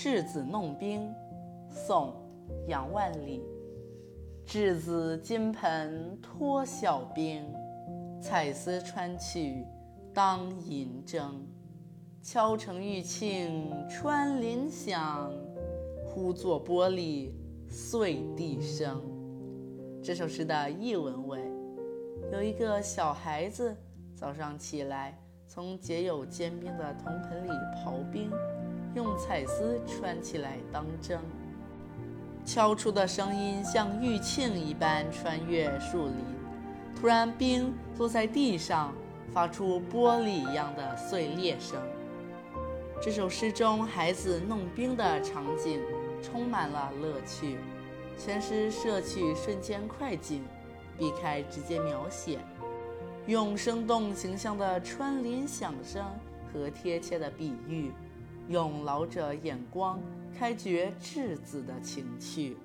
稚子弄冰，宋·杨万里。稚子金盆脱晓冰，彩丝穿去当银铮。敲成玉磬穿林响，忽作玻璃碎地声。这首诗的译文为：有一个小孩子早上起来，从结有坚冰的铜盆里刨，彩丝穿起来当针。敲出的声音像玉磬一般穿越树林，突然冰落在地上，发出玻璃一样的碎裂声。这首诗中孩子弄冰的场景充满了乐趣，全诗摄取瞬间快景，避开直接描写，用生动形象的穿林响声和贴切的比喻，用老者眼光开掘稚子的情趣。